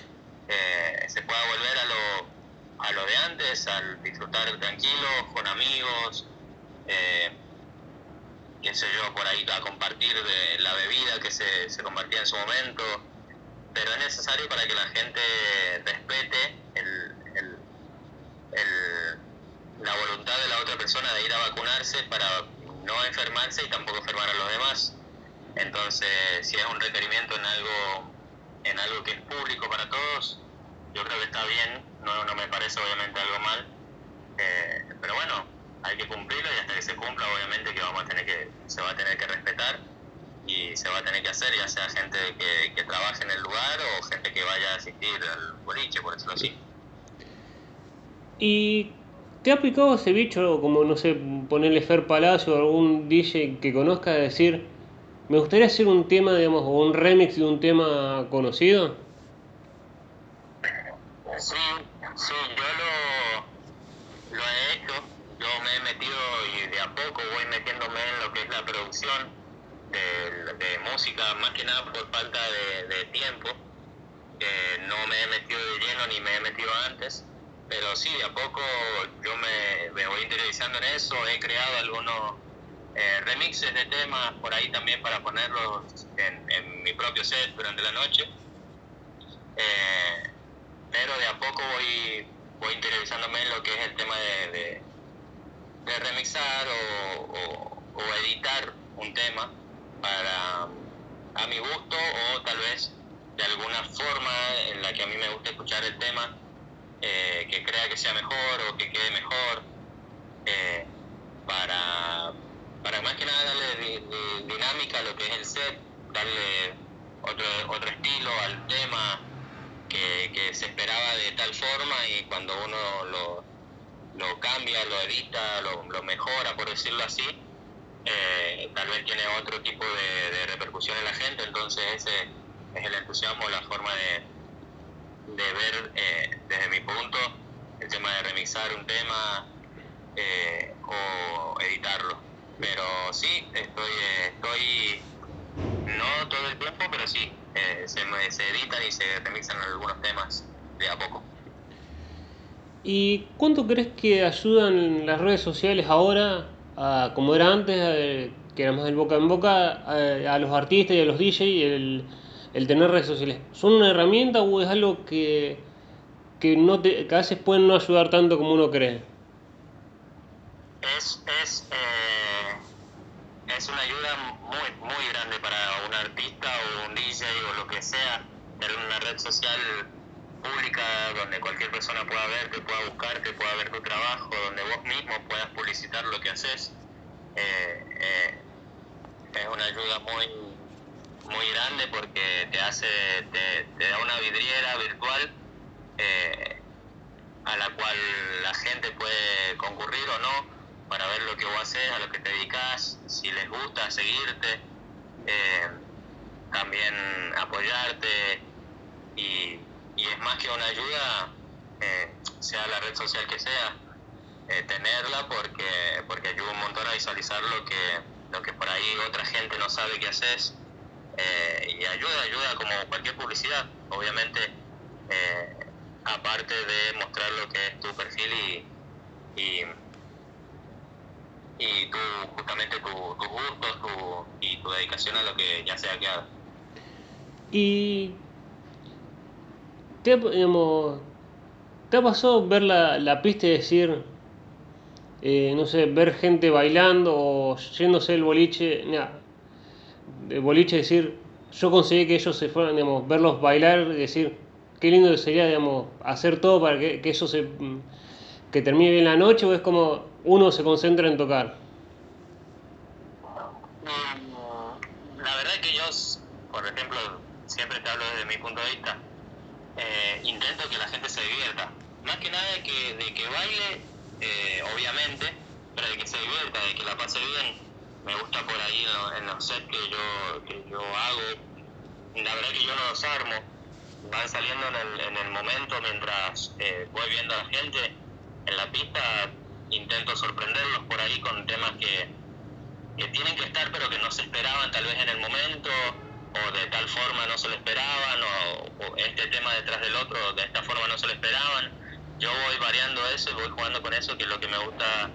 eh, se pueda volver a lo, a lo de antes, al disfrutar tranquilo, con amigos, eh, qué sé yo, por ahí a compartir de la bebida que se, se compartía en su momento, pero es necesario para que la gente respete el, el, la voluntad de la otra persona de ir a vacunarse para no enfermarse y tampoco enfermar a los demás. Entonces, si es un requerimiento en algo, en algo que es público para todos, yo creo que está bien, no, no me parece obviamente algo mal, eh, pero bueno, hay que cumplirlo y hasta que se cumpla obviamente que vamos a tener que se va a tener que respetar y se va a tener que hacer ya sea gente que, que trabaje en el lugar o gente que vaya a asistir al boliche por decirlo así. Y ¿Te ha picado ese bicho como, no sé, ponerle Fer Palacio o algún DJ que conozca decir, me gustaría hacer un tema, digamos, o un remix de un tema conocido? Sí, sí, yo lo, lo he hecho yo me he metido y de a poco voy metiéndome en lo que es la producción de, música, más que nada por falta de, tiempo, que no me he metido de lleno ni me he metido antes, pero sí, de a poco yo me, me voy interesando en eso, he creado algunos eh, remixes de temas por ahí también para ponerlos en, mi propio set durante la noche. Eh, pero de a poco voy, voy interesándome en lo que es el tema de, de remixar o, editar un tema para a mi gusto o tal vez de alguna forma en la que a mí me gusta escuchar el tema eh, que crea que sea mejor o que quede mejor eh, para, para más que nada darle lo que es el set, darle otro, otro estilo al tema que, que se esperaba de tal forma y cuando uno lo, lo cambia, lo edita, lo, lo mejora, por decirlo así, eh, tal vez tiene otro tipo de, repercusión en la gente, entonces ese es el entusiasmo, la forma de, de ver eh, desde mi punto el tema de remixar un tema eh, o editarlo. Pero sí, estoy, estoy no todo el tiempo, pero sí, se, se editan y se remixan algunos temas de a poco. ¿Y cuánto crees que ayudan las redes sociales ahora, a, como era antes, que era más del boca en boca, a, los artistas y a los DJs, el, el, tener redes sociales? ¿Son una herramienta o es algo que, que, no te, que a veces pueden no ayudar tanto como uno cree? Es, es, eh, es una ayuda muy, muy grande para un artista o un DJ o lo que sea, tener una red social pública donde cualquier persona pueda verte, pueda buscarte, pueda ver tu trabajo, donde vos mismo puedas publicitar lo que haces, eh, eh, es una ayuda muy muy grande porque te hace te, da una vidriera virtual a la cual la gente puede concurrir o no para ver lo que vos haces, a lo que te dedicas, si les gusta seguirte, también apoyarte y y es más que una ayuda, eh, sea la red social que sea, eh, tenerla porque, porque ayuda un montón a visualizar lo que, lo que por ahí otra gente no sabe que haces eh, y ayuda, ayuda como cualquier publicidad, obviamente, aparte de mostrar lo que es tu perfil y, y tu, justamente tus gustos tu, y tu dedicación a lo que ya sea que haga. Y ¿Te, ¿Te ha pasado ver la, la pista y decir, eh, no sé, ver gente bailando o yéndose el boliche, de boliche decir, yo conseguí que ellos se fueran, digamos, verlos bailar y decir, qué lindo sería, digamos, hacer todo para que, que eso se, que termine bien la noche o es como uno se concentra en tocar? Mm, la verdad que yo, por ejemplo, siempre te hablo desde mi punto de vista, se divierta. Más que nada de que, de que baile, eh, obviamente, pero de que se divierta, de que la pase bien. Me gusta por ahí en los sets que yo, que yo hago. La verdad que yo no los armo. Van saliendo en el, en el momento mientras eh, voy viendo a la gente en la pista. Intento sorprenderlos por ahí con temas que, que tienen que estar pero que no se esperaban tal vez en el momento o de tal forma no se lo esperaban o, este tema detrás del otro de esta forma no se lo esperaban. Yo voy variando eso y voy jugando con eso que es lo que me gusta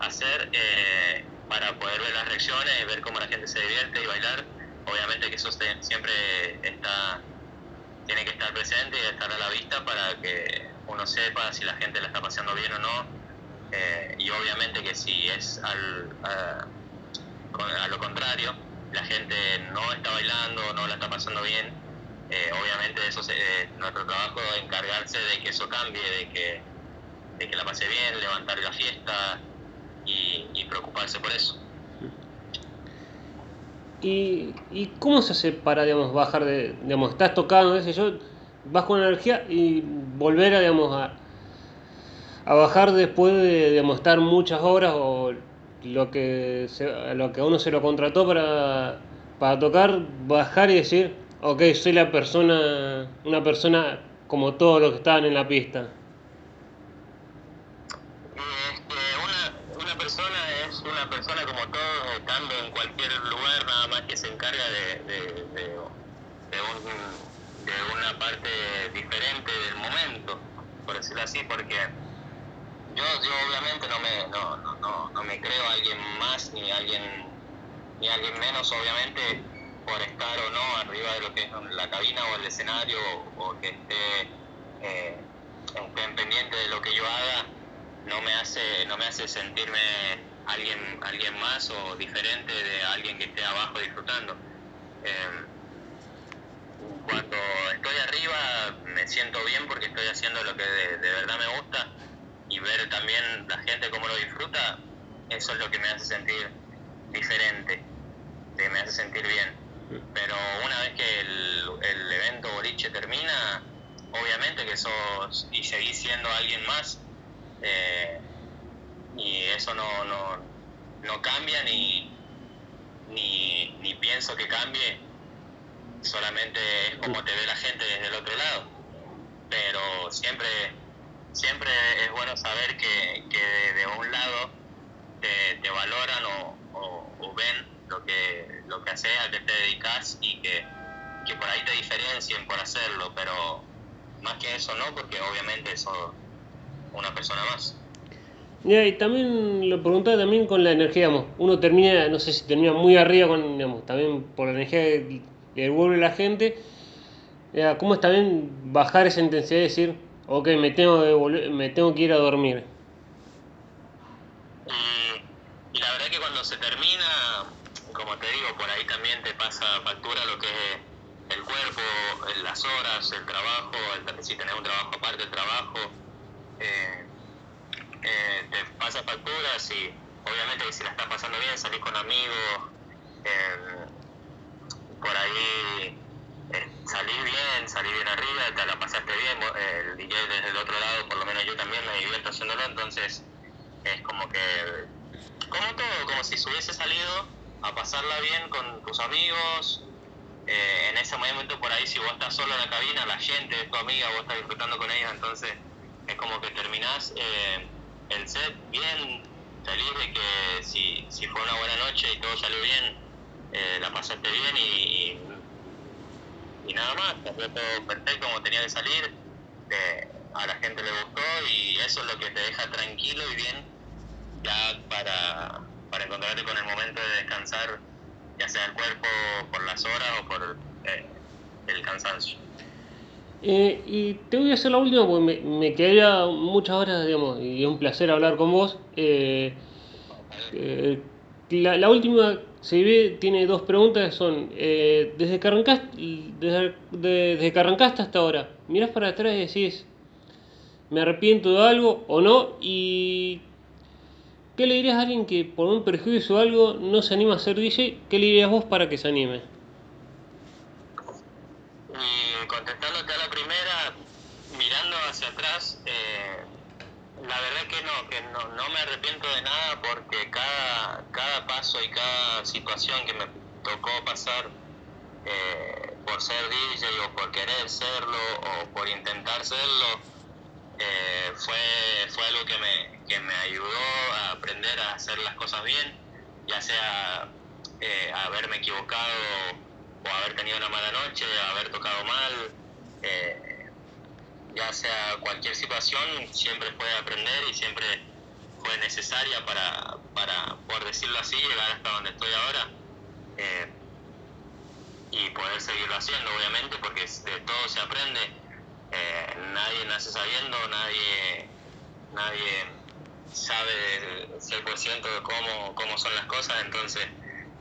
hacer eh, para poder ver las reacciones y ver cómo la gente se divierte y bailar. Obviamente que eso siempre está tiene que estar presente y estar a la vista para que uno sepa si la gente la está pasando bien o no. Eh, y obviamente que si es al, a lo contrario, la gente no está bailando, no la está pasando bien, eh, obviamente eso es nuestro trabajo encargarse de que eso cambie, de que, de que la pase bien, levantar la fiesta y, preocuparse por eso. ¿Y, ¿Y, cómo se hace para digamos, bajar de, digamos, estás tocando, qué yo, vas con energía y volver a, digamos, a, a bajar después de digamos, estar muchas horas o lo que, se, lo que uno se lo contrató para, para tocar, bajar y decir, ok, soy la persona, una persona como todos los que estaban en la pista? Este, una, una persona es una persona como todos, estando en cualquier lugar, nada más que se encarga de, de, de, de, un, de una parte diferente del momento, por decirlo así, porque yo, yo obviamente no me, no, no, no, me creo alguien más ni alguien, ni alguien menos, obviamente, por estar o no arriba de lo que es la cabina o el escenario o, que esté, eh, pendiente de lo que yo haga, no me hace, no me hace sentirme alguien, alguien más o diferente de alguien que esté abajo disfrutando. Eh, cuando estoy arriba me siento bien porque estoy haciendo lo que de verdad me gusta y ver también la gente cómo lo disfruta, eso es lo que me hace sentir diferente, me hace sentir bien. Pero una vez que el, el evento boliche termina, obviamente que sos y seguís siendo alguien más, eh, y eso no, no, no cambia ni, ni, ni pienso que cambie, solamente es como te ve la gente desde el otro lado. Pero siempre siempre es bueno saber que de, un lado te, valoran o, ven lo que, lo que haces, a qué te dedicas y que, por ahí te diferencien por hacerlo, pero más que eso no, porque obviamente sos una persona más. y también lo preguntaba también con la energía, digamos, uno termina, no sé si termina muy arriba con, digamos, también por la energía que le devuelve la gente, ¿cómo es también bajar esa intensidad y decir, ok, me tengo que, me tengo que ir a dormir. Y, la verdad que cuando se termina, como te digo, por ahí también te pasa factura lo que es el cuerpo, las horas, el trabajo, el, si tenés un trabajo aparte del trabajo, eh, eh, te pasa factura, si obviamente si la estás pasando bien, salís con amigos, eh, por ahí salir bien, salir bien arriba, te la pasaste bien, el desde el otro lado, por lo menos yo también me divierto haciéndolo, entonces es como que, como todo, como si se hubiese salido a pasarla bien con tus amigos, eh, en ese momento por ahí si vos estás solo en la cabina, la gente es tu amiga, vos estás disfrutando con ellos, entonces es como que terminás eh, el set bien, feliz de que si, si fue una buena noche y todo salió bien, eh, la pasaste bien y y nada más, salió todo perfecto como tenía que salir, a la gente le gustó y eso es lo que te deja tranquilo y bien ya para, para encontrarte con el momento de descansar, ya sea el cuerpo por las horas o por eh, el cansancio. Eh, y te voy a hacer la última porque me, me muchas horas, digamos, y es un placer hablar con vos. Eh, la, última ve tiene dos preguntas, son, desde, que arrancaste, desde, desde que arrancaste hasta ahora, mirás para atrás y decís, me arrepiento de algo o no, y ¿qué le dirías a alguien que por un perjuicio o algo no se anima a ser DJ? ¿Qué le dirías vos para que se anime? Y contestándote a la primera, mirando hacia hacia atrás, eh, la verdad que no, que no, no, me arrepiento de nada porque cada, cada paso y cada situación que me tocó pasar eh, por ser DJ o por querer serlo o por intentar serlo, eh, fue, fue algo que me, que me ayudó a aprender a hacer las cosas bien, ya sea eh, haberme equivocado o haber tenido una mala noche, haber tocado mal, eh, ya sea cualquier situación, siempre puede aprender y siempre fue necesaria para, para, por decirlo así, llegar hasta donde estoy ahora eh, y poder seguirlo haciendo, obviamente, porque de todo se aprende. Eh, nadie nace sabiendo, nadie, nadie sabe 100% de cómo, cómo son las cosas, entonces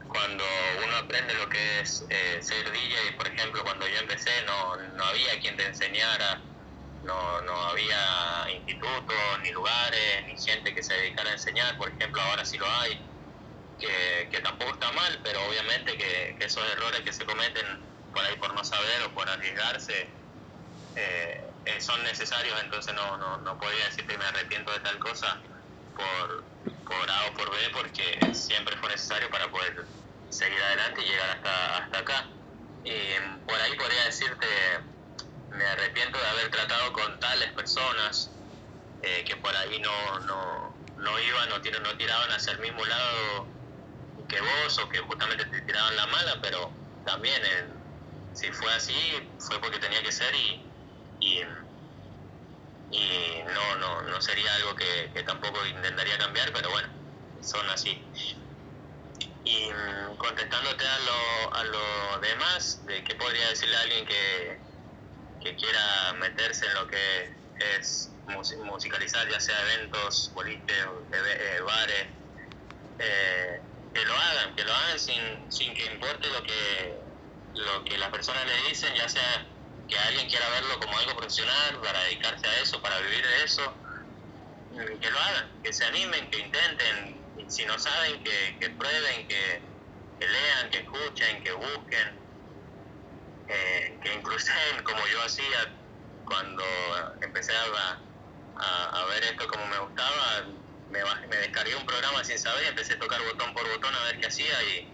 cuando uno aprende lo que es eh, ser DJ, por ejemplo, cuando yo empecé no, no había quien te enseñara, no, no había institutos, ni lugares, ni gente que se dedicara a enseñar, por ejemplo, ahora sí lo hay, que, que tampoco está mal, pero obviamente que, que, esos errores que se cometen por ahí por no saber o por arriesgarse eh, eh son necesarios, entonces no, no, no podría decir me arrepiento de tal cosa por, por A o por B, porque siempre fue necesario para poder seguir adelante y llegar hasta, hasta acá. Y por ahí podría decirte, me arrepiento de haber tratado con tales personas eh, que por ahí no, no, no iban o no, no tiraban hacia el mismo lado que vos o que justamente te tiraban la mala, pero también eh, si fue así fue porque tenía que ser y, y, y no, no, no sería algo que, tampoco intentaría cambiar, pero bueno, son así. Y mm, contestándote a lo, a lo demás, de qué podría decirle a alguien que, que quiera meterse en lo que es musicalizar, ya sea eventos, boliches, eh, bares, eh, que lo hagan, que lo hagan sin, sin que importe lo que, lo que las personas le dicen, ya sea que alguien quiera verlo como algo profesional, para dedicarse a eso, para vivir de eso, que lo hagan, que se animen, que intenten, si no saben, que, prueben, que, lean, que escuchen, que busquen, eh, que inclusen [LAUGHS] como yo hacía cuando empecé a, a, ver esto como me gustaba, me, me descargué un programa sin saber empecé a tocar botón por botón a ver qué hacía y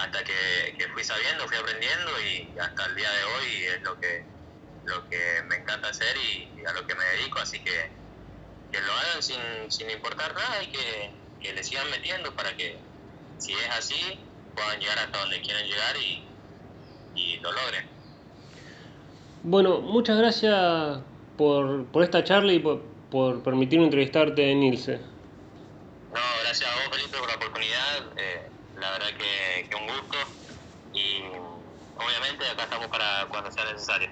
hasta que, que fui sabiendo, fui aprendiendo y hasta el día de hoy es lo que, lo que me encanta hacer y, a lo que me dedico, así que que lo hagan sin, sin importar nada y que, que le sigan metiendo para que, si es así, puedan llegar hasta donde quieren llegar y, y lo logren. Bueno, muchas gracias por, por esta charla y por, por permitirme entrevistarte, Nilce. No, gracias a vos, Felipe, por la oportunidad. Eh, la verdad que, que un gusto y obviamente acá estamos para cuando sea necesario.